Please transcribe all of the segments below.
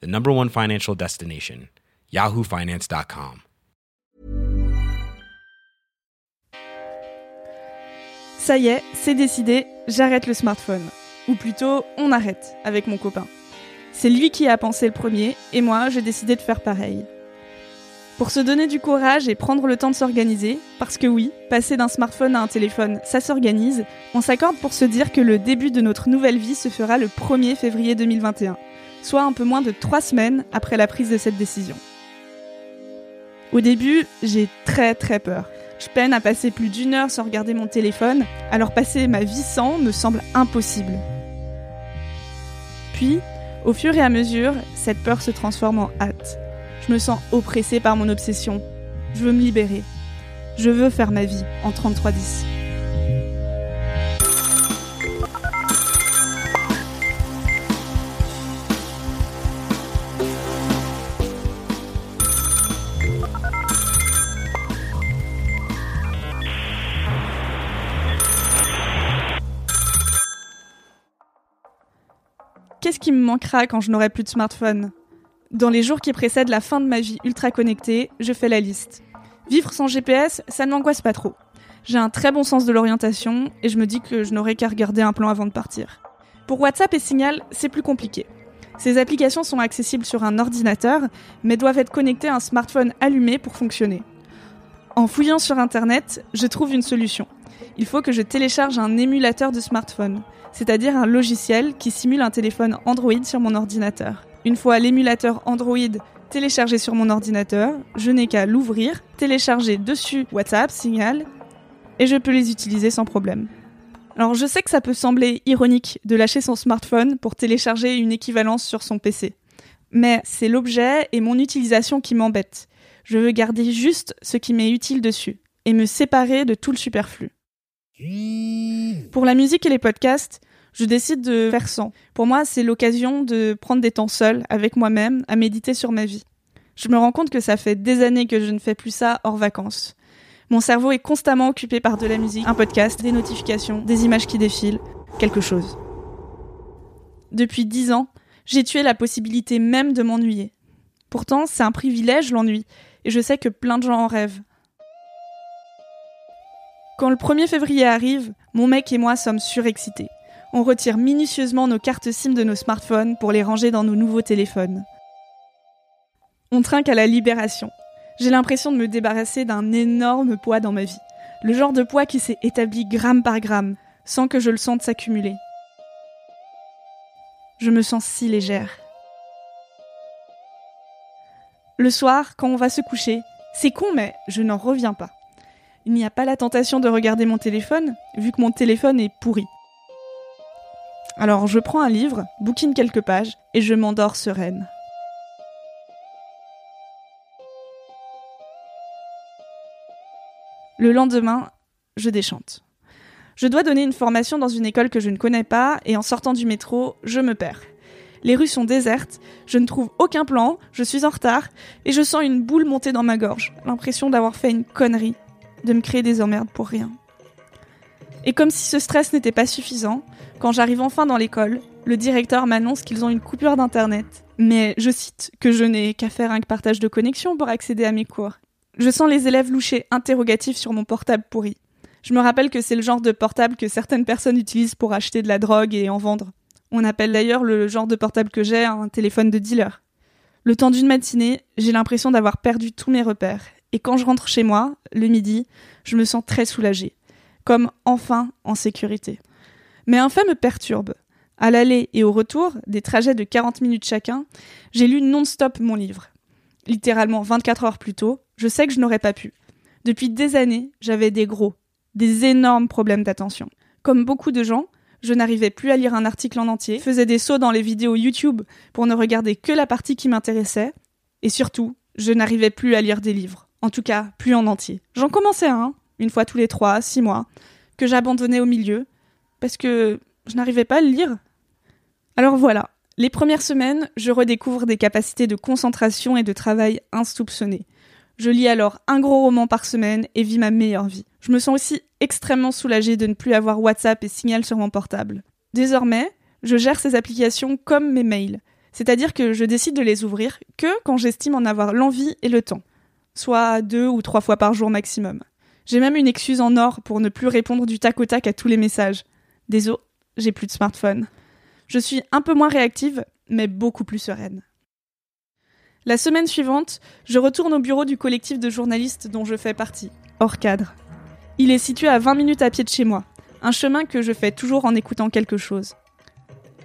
the number one financial destination, yahoofinance.com. Ça y est, c'est décidé, j'arrête le smartphone. Ou plutôt, on arrête avec mon copain. C'est lui qui a pensé le premier, et moi, j'ai décidé de faire pareil. Pour se donner du courage et prendre le temps de s'organiser, parce que oui, passer d'un smartphone à un téléphone, ça s'organise, on s'accorde pour se dire que le début de notre nouvelle vie se fera le 1er février 2021, soit un peu moins de trois semaines après la prise de cette décision. Au début, j'ai très très peur. Je peine à passer plus d'une heure sans regarder mon téléphone, alors passer ma vie sans me semble impossible. Puis, au fur et à mesure, cette peur se transforme en hâte. Je me sens oppressée par mon obsession. Je veux me libérer. Je veux faire ma vie en 3310. Qu'est-ce qui me manquera quand je n'aurai plus de smartphone? Dans les jours qui précèdent la fin de ma vie ultra connectée, je fais la liste. Vivre sans GPS, ça ne m'angoisse pas trop. J'ai un très bon sens de l'orientation et je me dis que je n'aurai qu'à regarder un plan avant de partir. Pour WhatsApp et Signal, c'est plus compliqué. Ces applications sont accessibles sur un ordinateur, mais doivent être connectées à un smartphone allumé pour fonctionner. En fouillant sur Internet, je trouve une solution. Il faut que je télécharge un émulateur de smartphone, c'est-à-dire un logiciel qui simule un téléphone Android sur mon ordinateur. Une fois l'émulateur Android téléchargé sur mon ordinateur, je n'ai qu'à l'ouvrir, télécharger dessus WhatsApp, Signal, et je peux les utiliser sans problème. Alors je sais que ça peut sembler ironique de lâcher son smartphone pour télécharger une équivalence sur son PC. Mais c'est l'objet et mon utilisation qui m'embêtent. Je veux garder juste ce qui m'est utile dessus et me séparer de tout le superflu. Pour la musique et les podcasts, je décide de faire sans. Pour moi, c'est l'occasion de prendre des temps seuls avec moi-même à méditer sur ma vie. Je me rends compte que ça fait des années que je ne fais plus ça hors vacances. Mon cerveau est constamment occupé par de la musique, un podcast, des notifications, des images qui défilent, quelque chose. Depuis dix ans, j'ai tué la possibilité même de m'ennuyer. Pourtant, c'est un privilège l'ennui, et je sais que plein de gens en rêvent. Quand le 1er février arrive, mon mec et moi sommes surexcités. On retire minutieusement nos cartes SIM de nos smartphones pour les ranger dans nos nouveaux téléphones. On trinque à la libération. J'ai l'impression de me débarrasser d'un énorme poids dans ma vie. Le genre de poids qui s'est établi gramme par gramme, sans que je le sente s'accumuler. Je me sens si légère. Le soir, quand on va se coucher, c'est con mais je n'en reviens pas il n'y a pas la tentation de regarder mon téléphone, vu que mon téléphone est pourri. Alors je prends un livre, bouquine quelques pages, et je m'endors sereine. Le lendemain, je déchante. Je dois donner une formation dans une école que je ne connais pas, et en sortant du métro, je me perds. Les rues sont désertes, je ne trouve aucun plan, je suis en retard, et je sens une boule monter dans ma gorge, l'impression d'avoir fait une connerie de me créer des emmerdes pour rien. Et comme si ce stress n'était pas suffisant, quand j'arrive enfin dans l'école, le directeur m'annonce qu'ils ont une coupure d'internet. Mais je cite que je n'ai qu'à faire un partage de connexion pour accéder à mes cours. Je sens les élèves loucher interrogatifs sur mon portable pourri. Je me rappelle que c'est le genre de portable que certaines personnes utilisent pour acheter de la drogue et en vendre. On appelle d'ailleurs le genre de portable que j'ai un téléphone de dealer. Le temps d'une matinée, j'ai l'impression d'avoir perdu tous mes repères et quand je rentre chez moi, le midi, je me sens très soulagée, comme enfin en sécurité. Mais un fait me perturbe. À l'aller et au retour, des trajets de 40 minutes chacun, j'ai lu non-stop mon livre. Littéralement 24 heures plus tôt, je sais que je n'aurais pas pu. Depuis des années, j'avais des gros, des énormes problèmes d'attention. Comme beaucoup de gens, Je n'arrivais plus à lire un article en entier, faisais des sauts dans les vidéos YouTube pour ne regarder que la partie qui m'intéressait, et surtout, je n'arrivais plus à lire des livres. En tout cas, plus en entier. J'en commençais un, une fois tous les trois, six mois, que j'abandonnais au milieu, parce que je n'arrivais pas à le lire. Alors voilà, les premières semaines, je redécouvre des capacités de concentration et de travail insoupçonnées. Je lis alors un gros roman par semaine et vis ma meilleure vie. Je me sens aussi extrêmement soulagée de ne plus avoir WhatsApp et Signal sur mon portable. Désormais, je gère ces applications comme mes mails, c'est-à-dire que je décide de les ouvrir que quand j'estime en avoir l'envie et le temps, soit deux ou trois fois par jour maximum. J'ai même une excuse en or pour ne plus répondre du tac au tac à tous les messages. Désolé, j'ai plus de smartphone. Je suis un peu moins réactive, mais beaucoup plus sereine. La semaine suivante, je retourne au bureau du collectif de journalistes dont je fais partie, hors cadre. Il est situé à 20 minutes à pied de chez moi, un chemin que je fais toujours en écoutant quelque chose.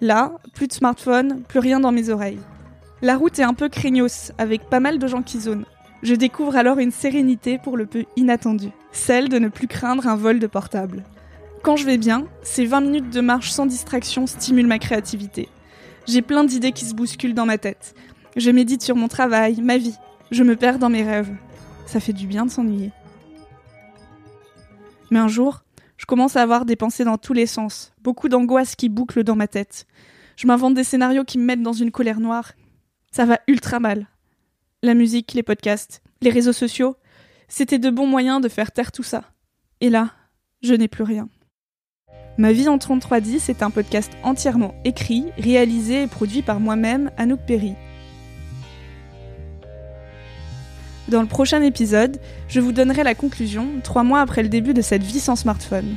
Là, plus de smartphone, plus rien dans mes oreilles. La route est un peu craignos, avec pas mal de gens qui zonent. Je découvre alors une sérénité pour le peu inattendue, celle de ne plus craindre un vol de portable. Quand je vais bien, ces 20 minutes de marche sans distraction stimulent ma créativité. J'ai plein d'idées qui se bousculent dans ma tête. Je médite sur mon travail, ma vie. Je me perds dans mes rêves. Ça fait du bien de s'ennuyer. Mais un jour, je commence à avoir des pensées dans tous les sens, beaucoup d'angoisse qui bouclent dans ma tête. Je m'invente des scénarios qui me mettent dans une colère noire. Ça va ultra mal. La musique, les podcasts, les réseaux sociaux, c'était de bons moyens de faire taire tout ça. Et là, je n'ai plus rien. Ma vie en 3310 est un podcast entièrement écrit, réalisé et produit par moi-même, Anouk Perry. Dans le prochain épisode, je vous donnerai la conclusion, trois mois après le début de cette vie sans smartphone.